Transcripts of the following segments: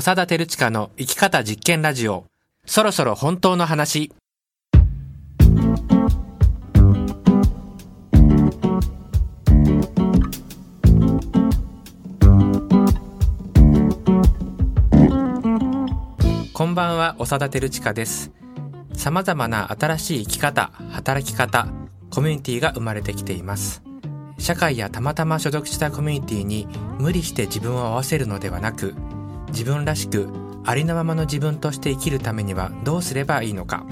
長田照親の生き方実験ラジオ。そろそろ本当の話。こんばんは、長田照親です。様々な新しい生き方、働き方、コミュニティが生まれてきています。社会やたまたま所属したコミュニティに無理して自分を合わせるのではなく、自分らしくありのままの自分として生きるためにはどうすればいいのか。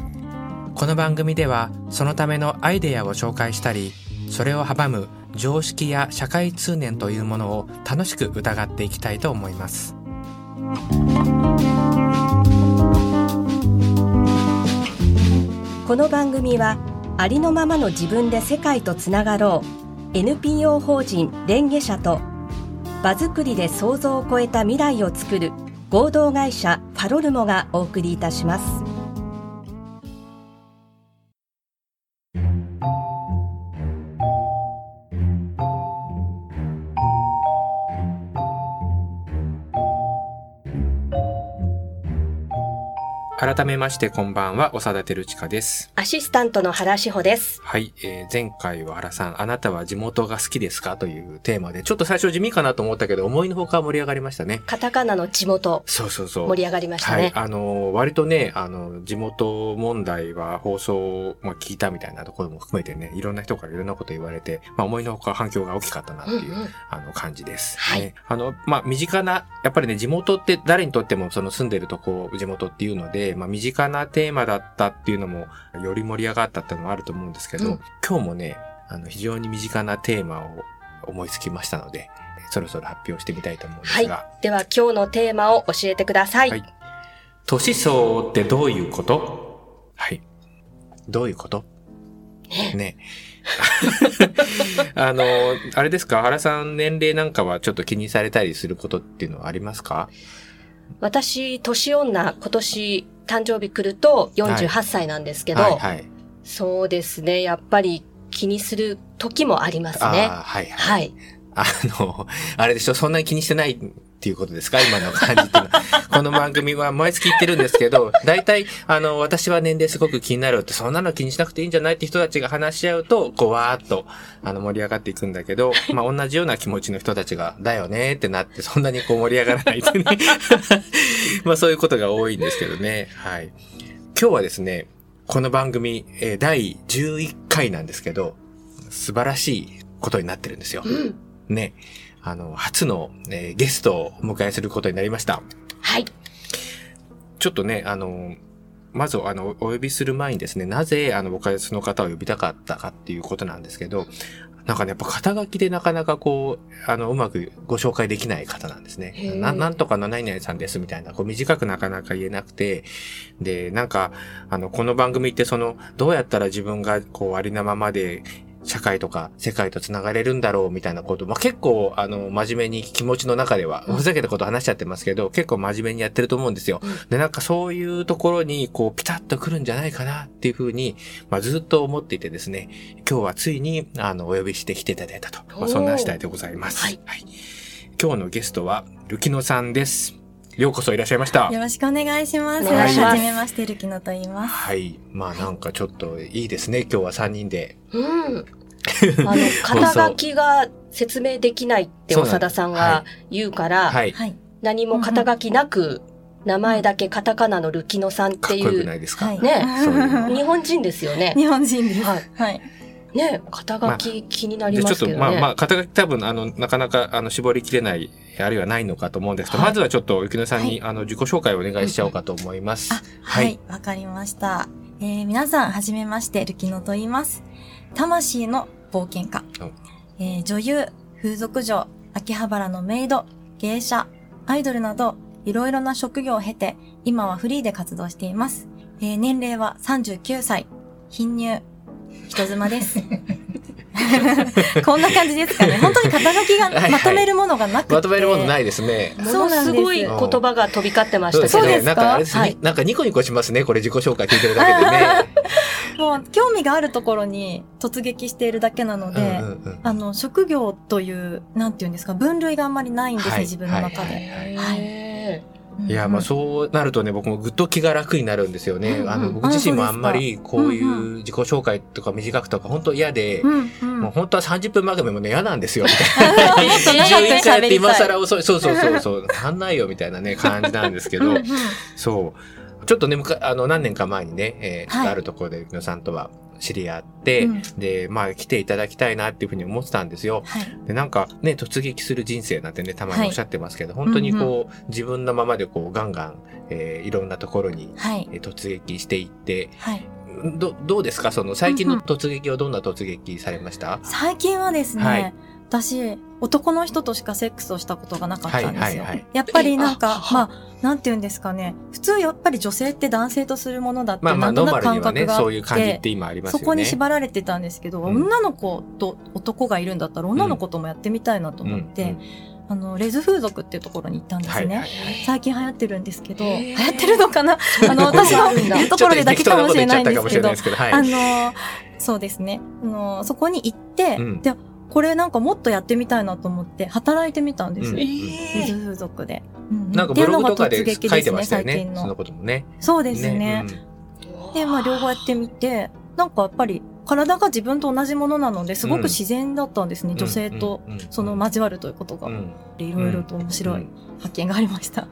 この番組ではそのためのアイデアを紹介したり、それを阻む常識や社会通念というものを楽しく疑っていきたいと思います。この番組はありのままの自分で世界とつながろう NPO 法人レンゲ社と場作りで想像を超えた未来を作る合同会社ファロルモがお送りいたします。改めましてこんばんは、長田照親です。アシスタントの原志保ですはい、えー前回は原さん、あなたは地元が好きですかというテーマで、ちょっと最初地味かなと思ったけど、思いのほか盛り上がりましたね。カタカナの地元そうそうそう。盛り上がりましたはいね、。あのー、割とね、あの、地元問題は放送を、まあ、聞いたみたいなところも含めてね、いろんな人からいろんなこと言われて、まあ、思いのほか反響が大きかったなっていう、うんうんあの、感じです。はいねあの、まあ、身近な、やっぱりね、地元って誰にとってもその住んでるとこ、地元っていうので、まあ、身近なテーマだったっていうのも、より盛り上がったっていうのもあると思うんですけど、うん。今日もね、あの、非常に身近なテーマを思いつきましたので、そろそろ発表してみたいと思うんですはい。が、では今日のテーマを教えてください、はい。年相ってどういうこと？はい。どういうこと？ね。あの、あれですか？原さん年齢なんかはちょっと気にされたりすることっていうのはありますか？私年女今年誕生日来ると48歳なんですけど、はいはい。そうですね。やっぱり気にする時もありますあね。あ、はいはい。はい。あの、あれでしょ、そんなに気にしてないっていうことですか？今の感じっていうのは。この番組は毎月言ってるんですけど、大体、あの、私は年齢すごく気になるって、そんなの気にしなくていいんじゃないって人たちが話し合うと、こう、わーっと、あの、盛り上がっていくんだけど、まあ、同じような気持ちの人たちが、だよねってなって、そんなにこう盛り上がらないってね。まあ、そういうことが多いんですけどね。はい。今日はですね、この番組、えー第11回なんですけど、素晴らしいことになってるんですよ。うん。ね、あの、初の、えーゲストをお迎えすることになりました。はい。ちょっとね、あの、まず、あの、お呼びする前にですね、なぜ、あの、僕はその方を呼びたかったかっていうことなんですけど、なんかね、やっぱ肩書きでなかなかこう、あの、うまくご紹介できない方なんですねななんとかの何々さんですみたいな、こう短くなかなか言えなくて、で、なんか、あの、この番組ってその、どうやったら自分がこう、ありのままで、社会とか世界と繋がれるんだろうみたいなこと、まあ、結構、あの、真面目に気持ちの中では、うんふざけたこと話しちゃってますけど、結構真面目にやってると思うんですよ。で、なんかそういうところに、こう、ピタッと来るんじゃないかなっていうふうに、まあ、ずっと思っていてですね、今日はついに、あの、お呼びしてきていただいたと。まあ、そんな次第でございます。はい今日のゲストは、ルキノさんです。ようこそいらっしゃいました。よろしくお願いします。はじめまして、るきのと言います。はい。まあなんかちょっといいですね。今日は3人で。うん。あの、肩書きが説明できないって長田さんが言うから、はい。はい。何も肩書きなく、名前だけカタカナのルキノさんっかってこよいう、くないですか、はい。ねそういう日本人ですよね。日本人です。はいはい。ね肩書き気になりでちょっと、ますけどね。まあまあ、肩書き多分、あの、なかなか、あの、絞りきれない、あるいはないのかと思うんですけど、はいまずはちょっと、ゆきのさんに、あの、自己紹介をお願いしちゃおうかと思います。あ、はい。わ、かりました。えー、皆さん、はじめまして、るきのと言います。魂の冒険家うん。えー、女優、風俗嬢、秋葉原のメイド、芸者、アイドルなど、いろいろな職業を経て、今はフリーで活動しています。えー、年齢は39歳、貧乳、人妻です。こんな感じですかね。本当に肩書きはいはいがまとめるものがなくて。まとめるものないですね。ものすごい言葉が飛び交ってましたけど。そうですか？なんかあれですね、はいなんかニコニコしますね。これ自己紹介聞いてるだけでね。もう興味があるところに突撃しているだけなので、うんうんうんあの、職業という、なんていうんですか、分類があんまりないんですね、はい自分の中で。はいはいへいや、まあそうなるとね、僕もぐっと気が楽になるんですよね。うんうんあの、僕自身もあんまりこういう自己紹介とか短くとか本当嫌で、うんうんもう本当は30分番組もね、嫌なんですよ、みたいな。もっと長く11回やって今。更遅い。そうそうそうそう。足んないよ、みたいなね、感じなんですけどうんう、んそう。ちょっとね、むかあの、何年か前にね、えーちょっとあるところで、野さんとは知り合って、うんで、まあ、来ていただきたいなっていうふうに思ってたんですよ。はい。で、なんかね、突撃する人生なんてね、たまにおっしゃってますけど、本当にこう、自分のままでこう、ガンガン、えーいろんなところに、はい。えー突撃していって、はい。ど、どうですか？その、最近のうんうん突撃はどんな突撃されました、最近はですね、はい私、男の人としかセックスをしたことがなかったんですよ。はいはいはいやっぱりなんえかあ、まあ、なんて言うんですかね。普通やっぱり女性って男性とするものだって、まあまあ、なんとなく感覚があって、そこに縛られてたんですけど、うん女の子と男がいるんだったら女の子ともやってみたいなと思って、うんうんあの、レズ風俗っていうところに行ったんですね。はい。最近流行ってるんですけど、流行ってるのかな？あの、私のいるところでだけかもしれないんですけど、けど、はい。あの、そうですね。あの、そこに行って、うんで、これなんかもっとやってみたいなと思って、働いてみたんですよ。うん風俗で。うんなんかブログとかでっていうのが突撃書いてましたよね。最近のそのこともね。そうですね。うんで、まあ、両方やってみて、なんかやっぱり、体が自分と同じものなので、すごく自然だったんですね。女性と、うんうんその交わるということが。うんいろいろと面白いうん発見がありました。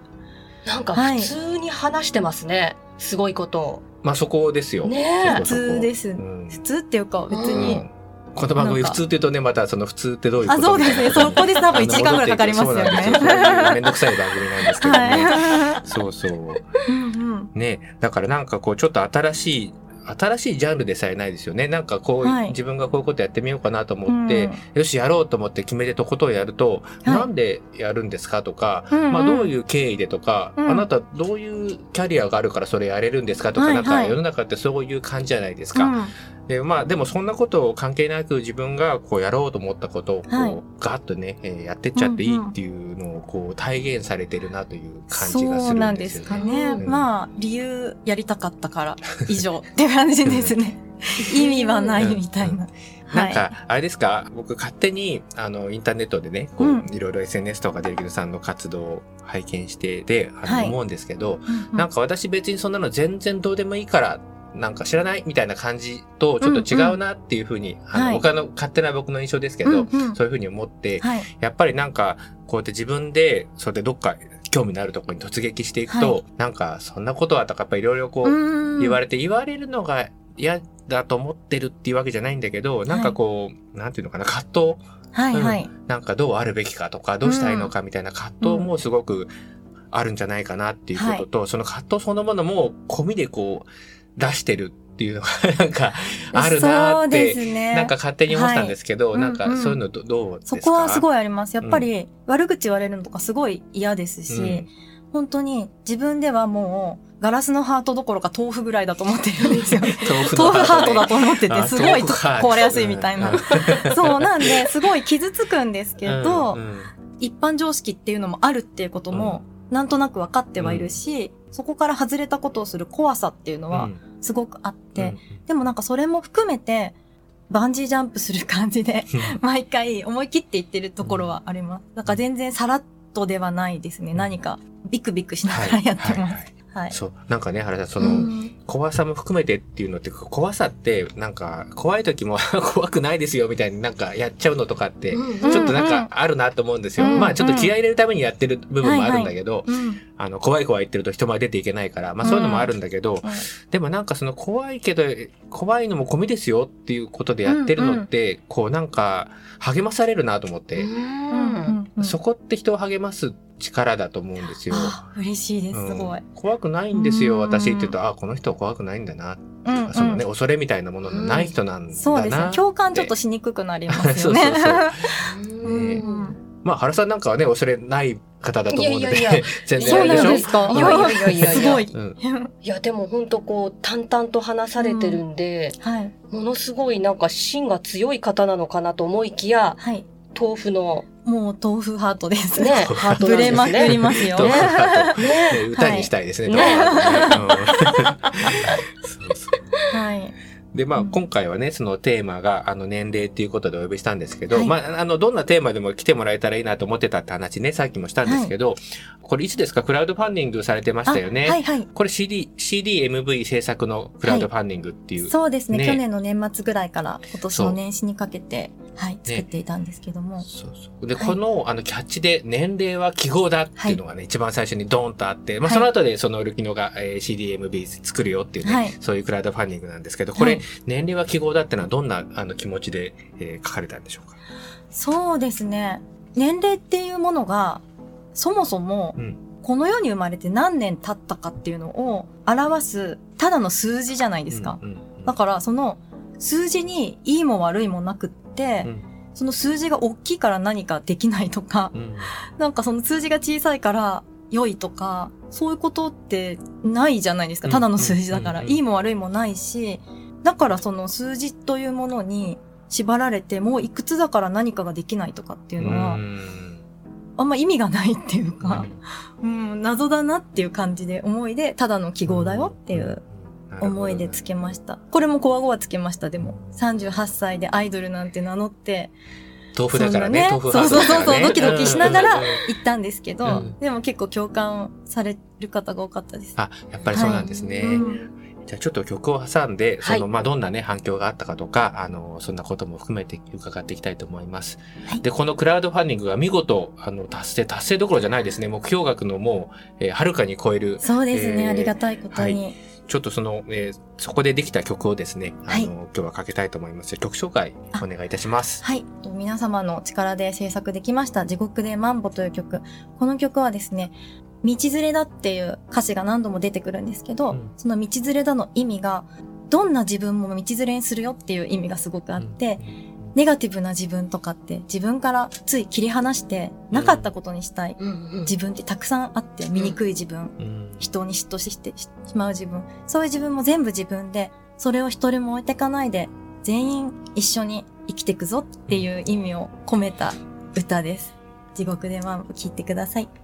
なんかはい普通に話してますね。すごいことを。まあそこですよ。ねえ普通です。うん普通っていうか、別うにうん。この番組普通って言うとね、またその普通ってどういうことあ、そうですね。そこで多分1時間ぐらいかかりますよね。そうなんですよめんどくさい番組なんですけどね。はそうそう。い。うんうん。ね、だからなんかこうちょっと新しい、新しいジャンルでさえないですよね。なんかこう、はい自分がこういうことやってみようかなと思って、うんよしやろうと思って決めてとことをやると、はいなんでやるんですかとか、うんうんまあどういう経緯でとか、うんあなたどういうキャリアがあるからそれやれるんですかとか、はいなんかはい世の中ってそういう感じじゃないですか。うんで、まあでもそんなことを関係なく自分がこうやろうと思ったことをこう、はいガッとね、えーやってっちゃっていいっていうのをこう体現されてるなという感じがすそうるなんんですですよね。かね。うんまあ、理由やりたかったから以上って感じですね。意味はないみたいな。はい。なんか、あれですか？僕勝手に、あの、インターネットでね、こう、うんいろいろ SNS とかでリキドさんの活動を拝見してで、あの、はい思うんですけど、うんうんなんか私別にそんなの全然どうでもいいから、なんか知らないみたいな感じとちょっと違うなっていうふうに、あの、はい。他の勝手な僕の印象ですけど、うんうん。そういうふうに思って、はい。やっぱりなんか、こうやって自分で、それでどっか興味のあるところに突撃していくと、はなんか、そんなことはとか、やっぱりいろいろこう、うん言われて、言われるのが嫌だと思ってるっていうわけじゃないんだけど、なんかこう、なんていうのかな、葛藤？はいはい。なんかどうあるべきかとか、どうしたいのかみたいな葛藤もすごくあるんじゃないかなっていうことと、その葛藤そのものも込みでこう、出してるっていうのが、なんか、あるなって、ですね。なんか勝手に思ってたんですけど、はい。なんかうんうん。そういうのどどうですか？そこはすいごいあります。やっぱり悪口言われるのとかすごい嫌ですし、うん。本当に自分ではもうガラスのハートどころか豆腐ぐらいだと思ってるんですよ。豆腐ハートだとと思ってて、あすごい壊れやすいみたいな。そうなんで、すごい傷つくんですけど、うんうん。一般常識っていうのもあるっていうことも、なんとなく分かってはいるし、そこから外れたことをする怖さっていうのはすごくあって、でもなんかそれも含めて、バンジージャンプする感じで、毎回思い切って言ってるところはあります。だから全然さらっとではないですね。何かビクビクしながらやってます。はいはいはいはい。そう。なんかね、原田さん、その、うん。怖さも含めてっていうのって、怖さって、なんか、怖い時も 怖くないですよ、みたいになんかやっちゃうのとかって、うん。ちょっとなんかあるなと思うんですよ。うん。まあちょっと気合い入れるためにやってる部分もあるんだけど、うん。あの、怖い怖い言ってると人前出ていけないから、まあそういうのもあるんだけど、でもなんかその怖いけど、怖いのも込みですよっていうことでやってるのって、こうなんか励まされるなと思って、うんうんうんそこって人を励ます力だと思うんですよ。あ嬉しいです、すごい。うん怖くないんですよ、うん私って言うと、あ、この人は怖くないんだな。うんうんそのね、恐れみたいなもののない人なんだな。そうですね。共感ちょっとしにくくなりますよね。そうそうそう うんまあ、原さんなんかはね、恐れない方だと思うので、いやいやいや全然そうあれでしょ？なんですか？いやいやいやいやいやすごい。うんいやでも本当こう淡々と話されてるんで、はい。ものすごいなんか芯が強い方なのかなと思いきやはい。豆腐のもう豆腐ハートです。ねハートぶれまく。りますよ。ねね歌にしたいですね。はい。で、まあ、うん今回はね、そのテーマが、あの、年齢っていうことでお呼びしたんですけど、はいまあ、あの、どんなテーマでも来てもらえたらいいなと思ってたって話ね、さっきもしたんですけど、これいつですか？クラウドファンディングされてましたよね。あはいはい。これ CD、CDMV 制作のクラウドファンディングっていう。そうですねね去年の年末ぐらいから今年の年始にかけて、はい、作っていたんですけども。そうそう。で、はい。この、あの、キャッチで年齢は記号だっていうのがね、一番最初にドーンとあって、まあ、その後でそのルキノが、えー CDMB 作るよっていうね、はい。そういうクラウドファンディングなんですけど、これ、はい。年齢は記号だってのはどんな、あの、気持ちで、えー書かれたんでしょうか？そうですね。年齢っていうものが、そもそもうん、この世に生まれて何年経ったかっていうのを表す、ただの数字じゃないですか。だから、その、数字にいいも悪いもなくって、うん。その数字が大きいから何かできないとか、うん。なんかその数字が小さいから良いとか、そういうことってないじゃないですか。うん。ただの数字だから。いいも悪いもないし、だからその数字というものに縛られて、もういくつだから何かができないとかっていうのは、うん。あんま意味がないっていうか、うん、謎だなっていう感じで思いで、ただの記号だよっていう思いでつけました。これもコア語はつけました。でも、38歳でアイドルなんて名乗って、豆腐だからね、豆腐そうそうそうそう、ドキドキしながら行ったんですけど、うんでも結構共感される方が多かったです。あ、やっぱりそうなんですね。はいうんじゃあちょっと曲を挟んで、その、はいまあ、どんなね、反響があったかとか、あの、そんなことも含めて伺っていきたいと思います。はいで、このクラウドファンディングが見事、あの、達成、達成どころじゃないですね。目標額のもう、えーはるかに超える、そうですね、えーありがたいことに。ちょっとその、えーそこでできた曲をですね、あの、はい今日はかけたいと思います。曲紹介お願いいたします。はい。皆様の力で制作できました地獄でマンボという曲。この曲はですね、道連れだっていう歌詞が何度も出てくるんですけど、うんその道連れだの意味が、どんな自分も道連れにするよっていう意味がすごくあって、ネガティブな自分とかって自分からつい切り離してなかったことにしたい。自分ってたくさんあって醜い自分、うん。人に嫉妬してしまう自分、そういう自分も全部自分で、それを一人も置いてかないで、全員一緒に生きていくぞっていう意味を込めた歌です。地獄でマンボ聴いてください。「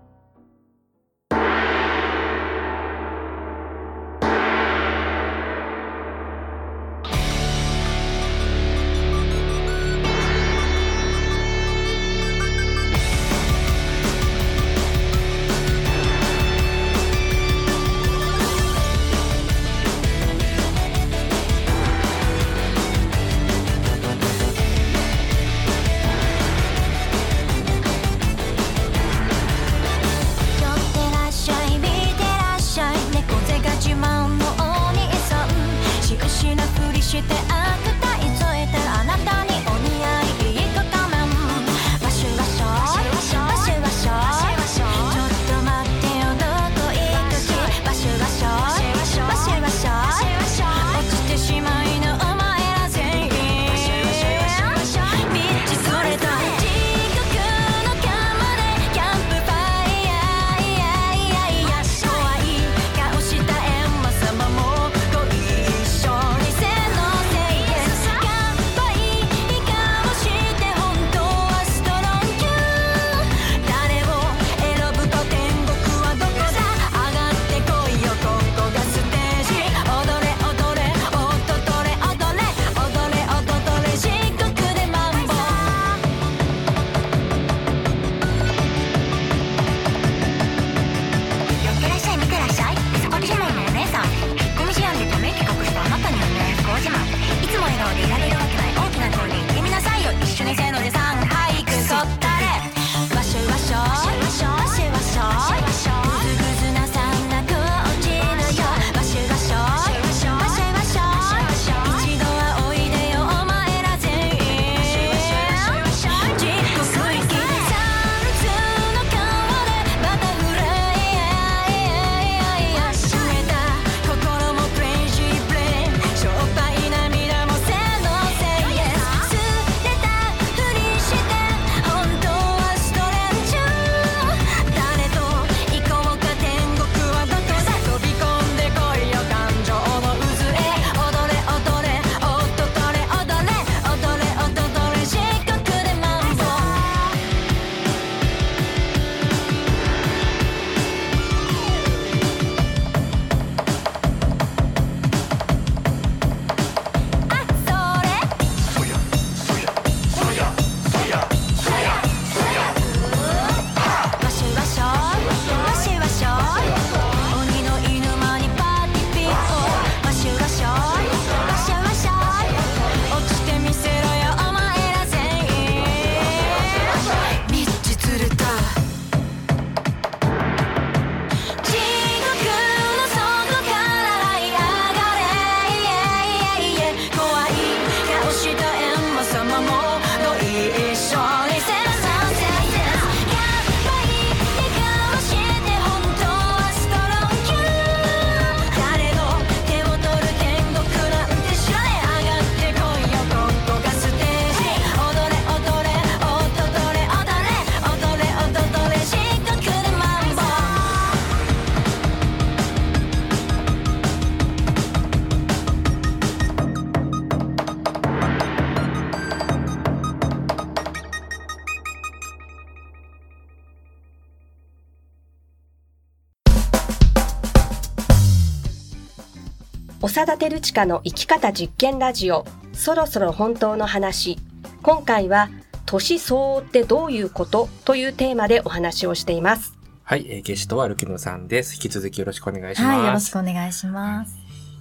長田照親の生き方実験ラジオそろそろ本当の話今回は年相応ってどういうことというテーマでお話をしていますはい、えーゲストはルキノさんです。引き続きよろしくお願いします。はい、よろしくお願いします。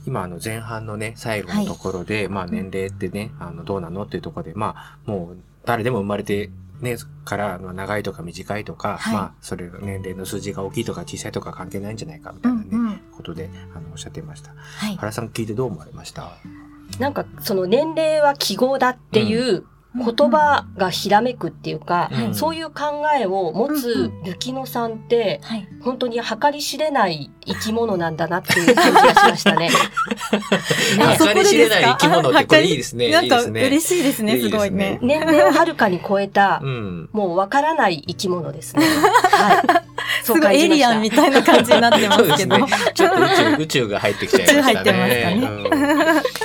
今、あの、前半のね、最後のところで、まあ、年齢ってね、あの、どうなのっていうところで、まあ、もう、誰でも生まれて、ね、から、あの長いとか短いとか、はいまあ、それが年齢の数字が大きいとか小さいとか関係ないんじゃないか、みたいなね、うんうんことで、あの、おっしゃっていました。はい。原さん聞いてどう思われました？なんかその年齢は記号だっていう言葉がひらめくっていうか、うんそういう考えを持つ雪乃さんってはい。本当に計り知れない生き物なんだなっていう感じがしましたね。あそこ計り知れない生き物ってこれいいですね。なんかいいですね。嬉しいですね、すごいね。年齢をはるかに超えたう、ん。もうわからない生き物ですね。はい。そすごいエリアンみたいな感じになってますけど。ね。ちょっと宇宙、宇宙が入ってきちゃいましたね。宇宙入ってますかねうん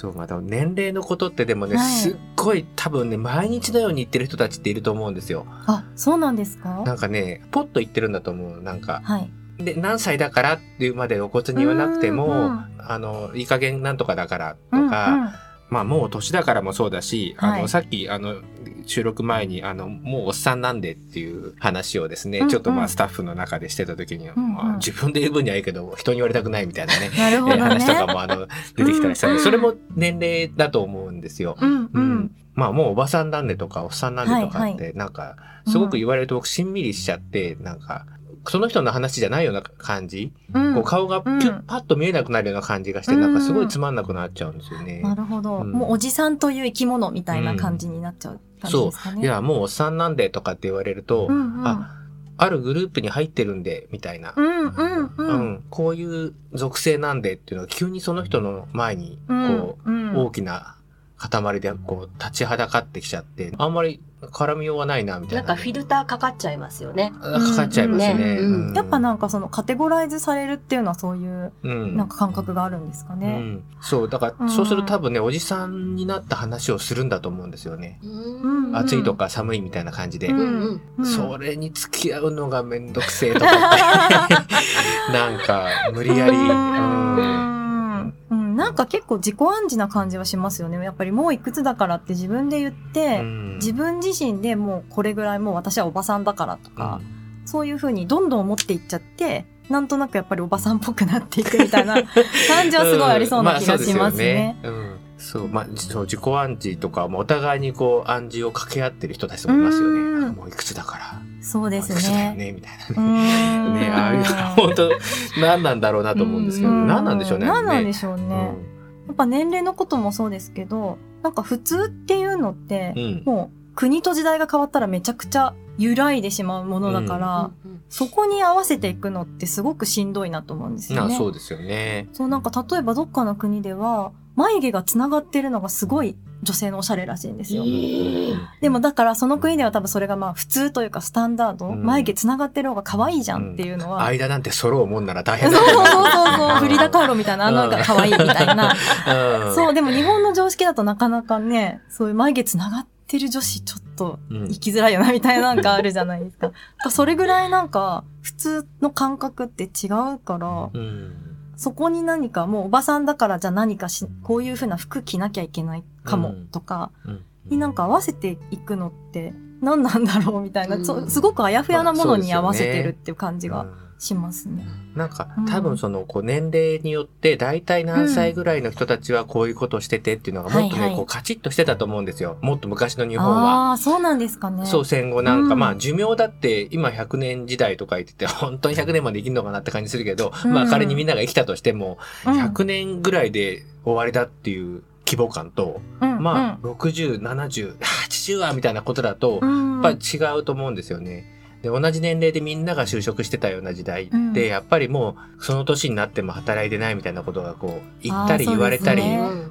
そう、また年齢のことってでもね、はいすっごい多分ね、毎日のように言ってる人たちっていると思うんですよ。あ、そうなんですか？なんかね、ポッと言ってるんだと思う。なんか。はい。で、何歳だからっていうまで露骨に言わなくても、あの、いい加減なんとかだからとうんか、まあもう年だからもそうだし、あの、はいさっき、あの、収録前に、あの、もうおっさんなんでっていう話をですね、うんうんちょっとまあスタッフの中でしてた時に、んうんまあ自分で言う分にはいいけど、人に言われたくないみたいなね、なるほどね。えー話とかもあの、出てきたりしたんで、うんうんそれも年齢だと思うんですよ。うんううんん。まあもうおばさんなんでとかおっさんなんでとかって、なんか、すごく言われると僕しんみりしちゃって、なんか、その人の話じゃないような感じ、うんこう顔がピュッうんパッと見えなくなるような感じがして、うんなんかすごいつまんなくなっちゃうんですよね。なるほど。うんもうおじさんという生き物みたいな感じになっちゃう感じそですかね。う。いや、もうおっさんなんでとかって言われると、うんうん。ああるグループに入ってるんで、みたいな。うんうんう。うんんこういう属性なんでっていうのが急にその人の前に、こう、うん大きな塊でこう立ちはだかってきちゃって、あんまり絡みようがないな、みたいな。なんかフィルターかかっちゃいますよね。あかかっちゃいますね。うんねうんやっぱなんかそのカテゴライズされるっていうのはそういううんなんか感覚があるんですかうね。ん、そう、だから、うんそうすると多分ね、おじさんになった話をするんだと思うんですよね。うんうん暑いとか寒いみたいな感じで。うんうんうんそれに付き合うのがめんどくせえとかって。なんか、無理やり。うんうんうんなんか結構自己暗示な感じはしますよね。やっぱりもういくつだからって自分で言って、うん。自分自身でもうこれぐらいもう私はおばさんだからとか、そういうふうにどんどん思っていっちゃって、なんとなくやっぱりおばさんっぽくなっていくみたいな感じはすごいありそうな気がしますね。うん。まあそうまあ、そう、自己暗示とか、もお互いにこう、暗示を掛け合ってる人たちもいますようんね。あもういくつだから。そうですもういくつだよね。ね、みたいなうね。ん ね、ああいう、本当何なんだろうなと思うんですけど、う何なんでしょうね。何なんでししょうね。やっぱ年齢のこともそうですけど、なんか普通っていうのって、うん。もう国と時代が変わったらめちゃくちゃ揺らいでしまうものだから、うんそこに合わせていくのってすごくしんどいなと思うんですよね。あそうですよね。そうなんか例えばどっかの国では眉毛がつながってるのがすごい女性のおしゃれらしいんですよ。でもだからその国では多分それがまあ普通というかスタンダード、うん。眉毛つながってる方が可愛いじゃんっていうのは、間なんて揃うもんなら大そう変だ そうそうけどそう、フリダカーロみたいな、あのが可愛いみたいな。うん。そう、でも日本の常識だとなかなかね、そういう眉毛つながってる女子ちょっとうん生きづらいよなみたいななんかあるじゃないですか。だからそれぐらいなんか普通の感覚って違うから、うんそこに何かもうおばさんだからじゃあ何かし、こういう風な服着なきゃいけないかもうん。とか、うん。になんか合わせていくのって何なんだろうみたいな、すごくあやふやなものに合わせてるっていう感じがしますね。なんかうん多分そのこう年齢によって大体何歳ぐらいの人たちはこういうことをしててっていうのがもっとねこうカチッとしてたと思うんですよ。もっと昔の日本は。ああ、そうなんですかね。そう戦後なんか、うんまあ寿命だって今100年時代とか言ってて 本当に100年まで生きるのかなって感じするけど、うんまあ仮にみんなが生きたとしてもうん100年ぐらいで終わりだっていう規模感と、うんまあ60、70、80はみたいなことだと、うん、やっぱ違うと思うんですよね。で、同じ年齢でみんなが就職してたような時代って、うん。やっぱりもうその年になっても働いてないみたいなことがこう言ったり言われたり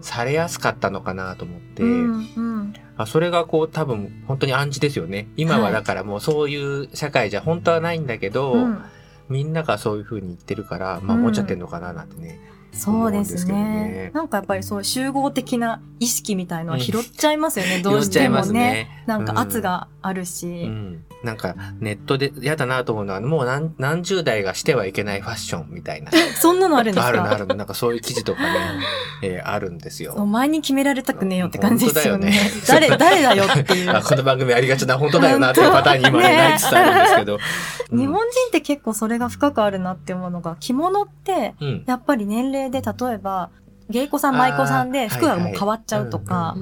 されやすかったのかなと思って、うんうんあそれがこう多分本当に暗示ですよね。今はだからもうそういう社会じゃ本当はないんだけど、うん。みんながそういう風に言ってるから、まあっちゃってんのかななんてね。そうですね。ね。なんかやっぱりそう集合的な意識みたいのは拾っちゃいますよね、ど言っちゃいまうしてもね。すね。なんか圧があるし、うん。なんかネットで嫌だなと思うのは、もう何何十代がしてはいけないファッションみたいな。そんなのあるんですか？あるのあるの。なんかそういう記事とかね、えーあるんですよ。お前に決められたくねえよって感じですよね。ね誰、誰だよっていう。あこの番組ありがちな本当だよなっていうパターンに今なりつつあるんですけど。うん日本人って結構それが深くあるなって思うのが、着物って、うん。やっぱり年齢で例えば、芸妓さん、舞妓さんで服がもう変わっちゃうとかはい、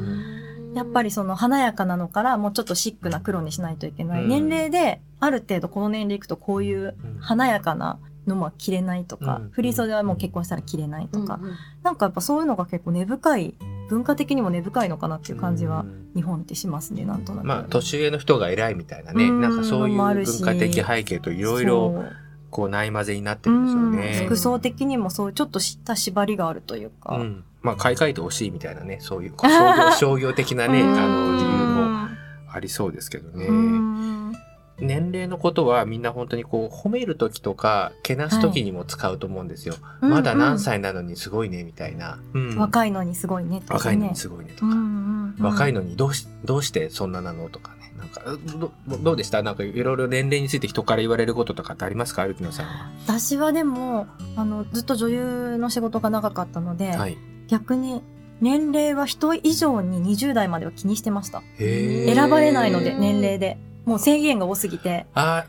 やっぱりその華やかなのからもうちょっとシックな黒にしないといけない。うん。年齢である程度この年齢いくとこういう華やかなのも着れないとか、うん。振り袖はもう結婚したら着れないとか、うん。なんかやっぱそういうのが結構根深い、文化的にも根深いのかなっていう感じはうん日本ってしますね、なんとなく。まあ、年上の人が偉いみたいなね、うん。なんかそういう文化的背景といろいろ、こう、ない混ぜになってるんですようん。ね。服装的にもそういうちょっとした縛りがあるというか。うん。まあ、買い替えてほしいみたいなね、そういう、商業、商業的なね、うんあの、理由もありそうですけどね。うん年齢のことはみんな本当にこう、褒めるときとか、けなすときにも使うと思うんですよ。まだ何歳なのにすごいね、みたいな。うん若いのにすごいねね若いのにすごいねとか。うんうんうん若いのにどうし、どうしてそんななのとかね。なんか、どどうでした？なんかいろいろ年齢について人から言われることとかってありますか？ゆきのさんは。私はでもあのずっと女優の仕事が長かったので、はい。逆に年齢は人以上に20代までは気にしてました。選ばれないので年齢で。もう制限が多すぎて。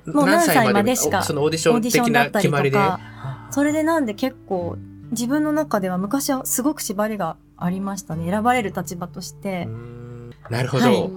もう何歳まで？しかそのオーディションオーディショ的なンだったりと。か。それでなんで結構自分の中では昔はすごく縛りがありましたね。選ばれる立場として、ん。なるほど。はい。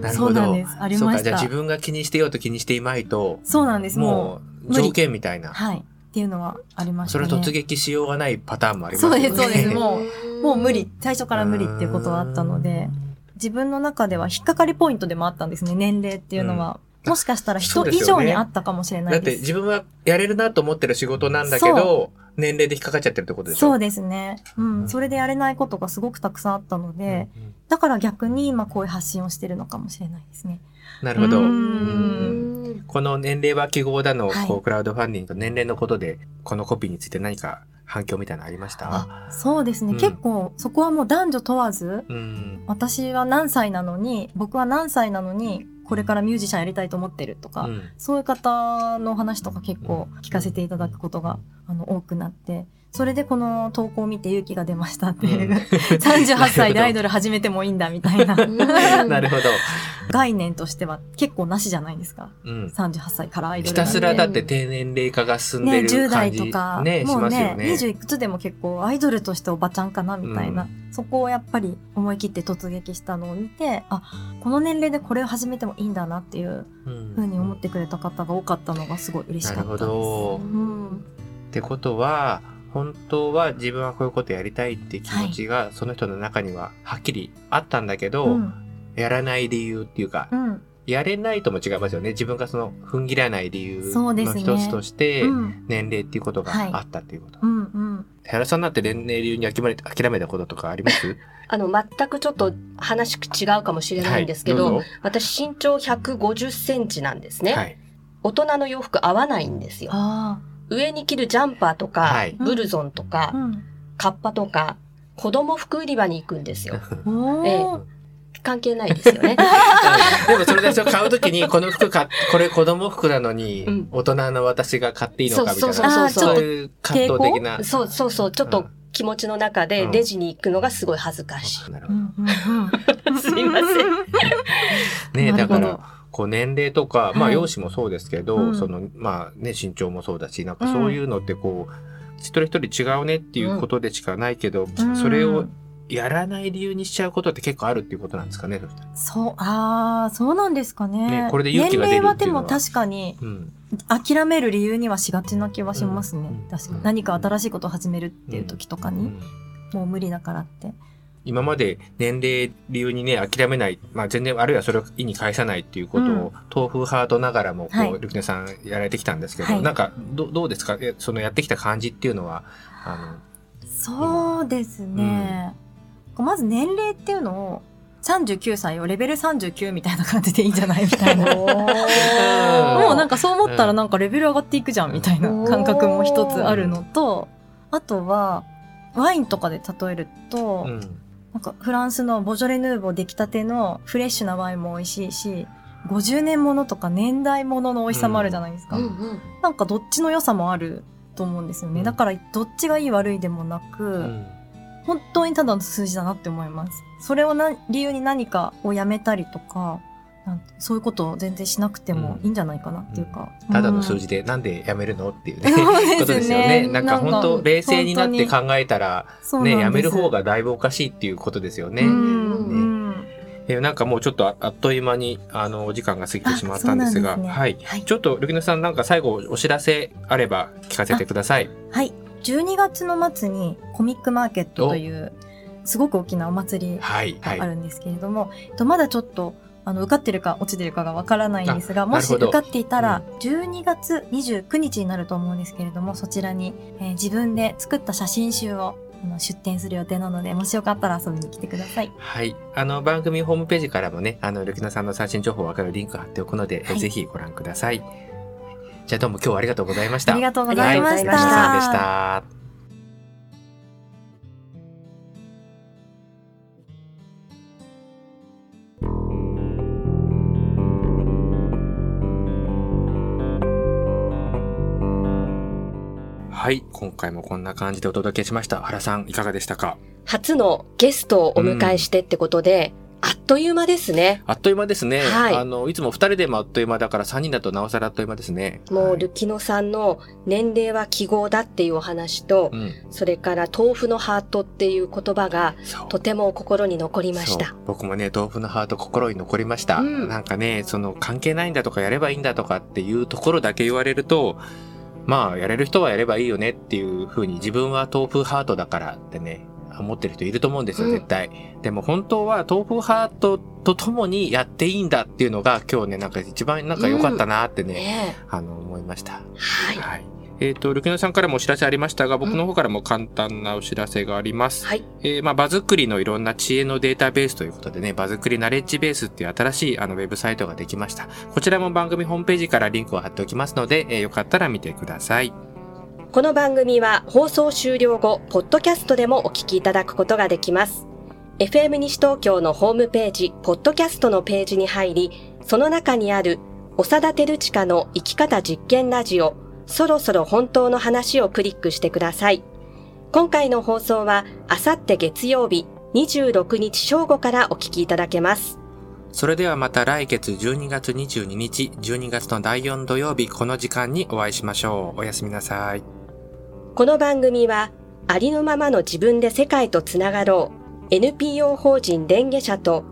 なるほど。そうなんです。ありそうか、ましたじゃあ自分が気にしてようと気にしていまいと、そうなんです。ももう条件みたいな。はいっていうのはありましたそねれを突撃しようがないパターンもありますよね。そうですそうです。ももう無理。最初から無理っていうことはあったので自分の中では引っかかりポイントでもあったんですね。年齢っていうのは、もしかしたら人以上にあったかもしれなだっていです自分はやれるなと思ってる仕事なんだけど、年齢で引っかかっちゃってるってことでしょ？そうですね。うん。それでやれないことがすごくたくさんあったので、うんうん。だから逆に今こういう発信をしてるのかもしれないですね。なるほど。ううんん。この年齢は記号だの、はい。こうクラウドファンディングと年齢のことで、このコピーについて何か反響みたいなのありました？あ、そうですね。うん。結構そこはもう男女問わず、うん。私は何歳なのに、僕は何歳なのに、これからミュージシャンやりたいと思ってるとか、うん。そういう方の話とか結構聞かせていただくことが、あの多くなって、それでこの投稿を見て勇気が出ましたっていう、38歳でアイドル始めてもいいんだみたいな。なるほど。概念としては結構なしじゃないですか。うん。38歳からアイドひルなんてたすらだって低年齢化が進んでね、る10代感じ、とか、ね、しもうねね。20いくつでも結構アイドルとしておばちゃんかなみたいな、うそこをやっぱり思い切って突撃したのを見て、あ、この年齢でこれを始めてもいいんだなっていううんふうに思ってくれた方が多かったのがすごい嬉しかったです。なるほどうん。ってことは、本当は自分はこういうことやりたいって気持ちが、その人の中にははっきりあったんだけど、うん。やらない理由っていうか、うん。やれないとも違いますよね。自分がその踏ん切らない理由そうですねの一つとして、うん。年齢っていうことがはいあったっていうこと。うん。うん。原さんだって年齢理由に諦め諦めたこととかあります？あの、全くちょっと話違うかもしれないんですけど、はい、私身長150センチなんですね。はい。大人の洋服合わないんですよ。あ上に着るジャンパーとか、はいブルゾンとかあ。、うん。カッパとか、子供服売り場に行くんですよ。おえー。関係ないですよね。でもそれで買うときにこの服買っこれ子供服なのに、うん。大人の私が買っていいのかみたいな。そうそうそう。そうそういう葛藤的な。そうそうそう、ちょっと気持ちの中でうん。レジに行くのがすごい恥ずかしい。すいません。ど。ねだから、こう年齢とか、まあはい。容姿もそうですけど、うん。その、まあね、身長もそうだし、なんかそういうのってこう、一人一人違うねっていうことでしかないけど、うん。それをやらない理由にしちゃうことって結構あるっていうことなんですかね。そう、ああ、そうなんですかね。ねこれで年齢はでも確かにうん。諦める理由にはしがちな気はしますね。うん確かに。何か新しいことを始めるっていう時とかに、うんもう無理だからって。今まで年齢理由にね、諦めない、まあ全然、あるいはそれを意に返さないっていうことを、豆腐ハートながらも、こう、はいルキネさんやられてきたんですけど、はいなんか、どどうですか？えそのやってきた感じっていうのは、あそうですね。まず年齢っていうのを、39歳をレベル39みたいな感じでいいんじゃないみたいな。もうなんかそう思ったらなんかレベル上がっていくじゃんみたいな感覚も一つあるのと、あとは、ワインとかで例えると、の、うん。なんかフランスのボジョレ・ヌーボー出来たてのフレッシュなワインも美味しいし、50年ものとか年代ものの美味しさもあるじゃないですか。うんうんなんかどっちの良さもあると思うんですよね。うんだからどっちがいい悪いでもなく、うん本当にただの数字だなって思います。それをな理由に何かをやめたりとか、そういうことを全然しなくてもいいんじゃないかなっていうか。ただの数字字でなんでやめるのっていうね、ねことですよね。なんか本当冷静になって考えたら、ね、やめる方ががだいぶおかしいっていうことですよね。うんうんうんえーなんかもうちょっとああっという間にあのお時間が過ぎてしまったんですが、すねはい、はいちょっとルキノさんなんか最後お知らせあれば聞かせてください。はい。12月の末にコミックマーケットという、すごく大きなお祭りはいはいがあるんですけれども、えっとまだちょっと、あの、受かってるか落ちてるかがわからないんですが、あもし受かっていたら、12月29日になると思うんですけれども、そちらに、えー自分で作った写真集を出展する予定なので、もしよかったら遊びに来てください。はい。あの、番組ホームページからもね、あの、ルキノさんの最新情報わかるリンク貼っておくので、えはいぜひご覧ください。じゃあどうも今日はありがとうございました。ありがとうございました。ありがとうございさんでした。はい。今回もこんな感じでお届けしました。原さん、いかがでしたか？初のゲストをお迎えしてってことで、あっという間ですね。あっという間ですね。はいあの、いつも二人でもあっという間だから三人だとなおさらあっという間ですね。もう、はいルキノさんの年齢は記号だっていうお話とう、ん。それから豆腐のハートっていう言葉がとても心に残りました。僕もね、豆腐のハート心に残りました。うんなんかね、その関係ないんだとかやればいいんだとかっていうところだけ言われると、まあ、やれる人はやればいいよねっていうふうに自分は豆腐ハートだからってね、思ってる人いると思うんですよ、うん絶対。でも本当は豆腐ハートとともにやっていいんだっていうのが今日ね、なんか一番なんか良かったなってね、ねあの、思いました。えはい。はい。えっ、と、ルキノさんからもお知らせありましたが、僕の方からも簡単なお知らせがあります。はい。えーまあ、場作りのいろんな知恵のデータベースということでね、場作りナレッジベースっていう新しいあのウェブサイトができました。こちらも番組ホームページからリンクを貼っておきますので、えーよかったら見てください。この番組は放送終了後、ポッドキャストでもお聞きいただくことができます。FM 西東京のホームページ、ポッドキャストのページに入り、その中にある、長田照親の生き方実験ラジオ、そろそろ本当の話をクリックしてください。今回の放送は、あさって月曜日、26日正午からお聞きいただけます。それではまた来月12月22日、12月の第4土曜日、この時間にお会いしましょう。おやすみなさい。この番組は、ありのままの自分で世界とつながろう、NPO 法人レンゲ社と、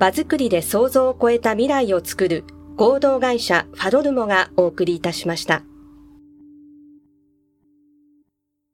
場作りで想像を超えた未来をつくる合同会社ファドルモがお送りいたしました。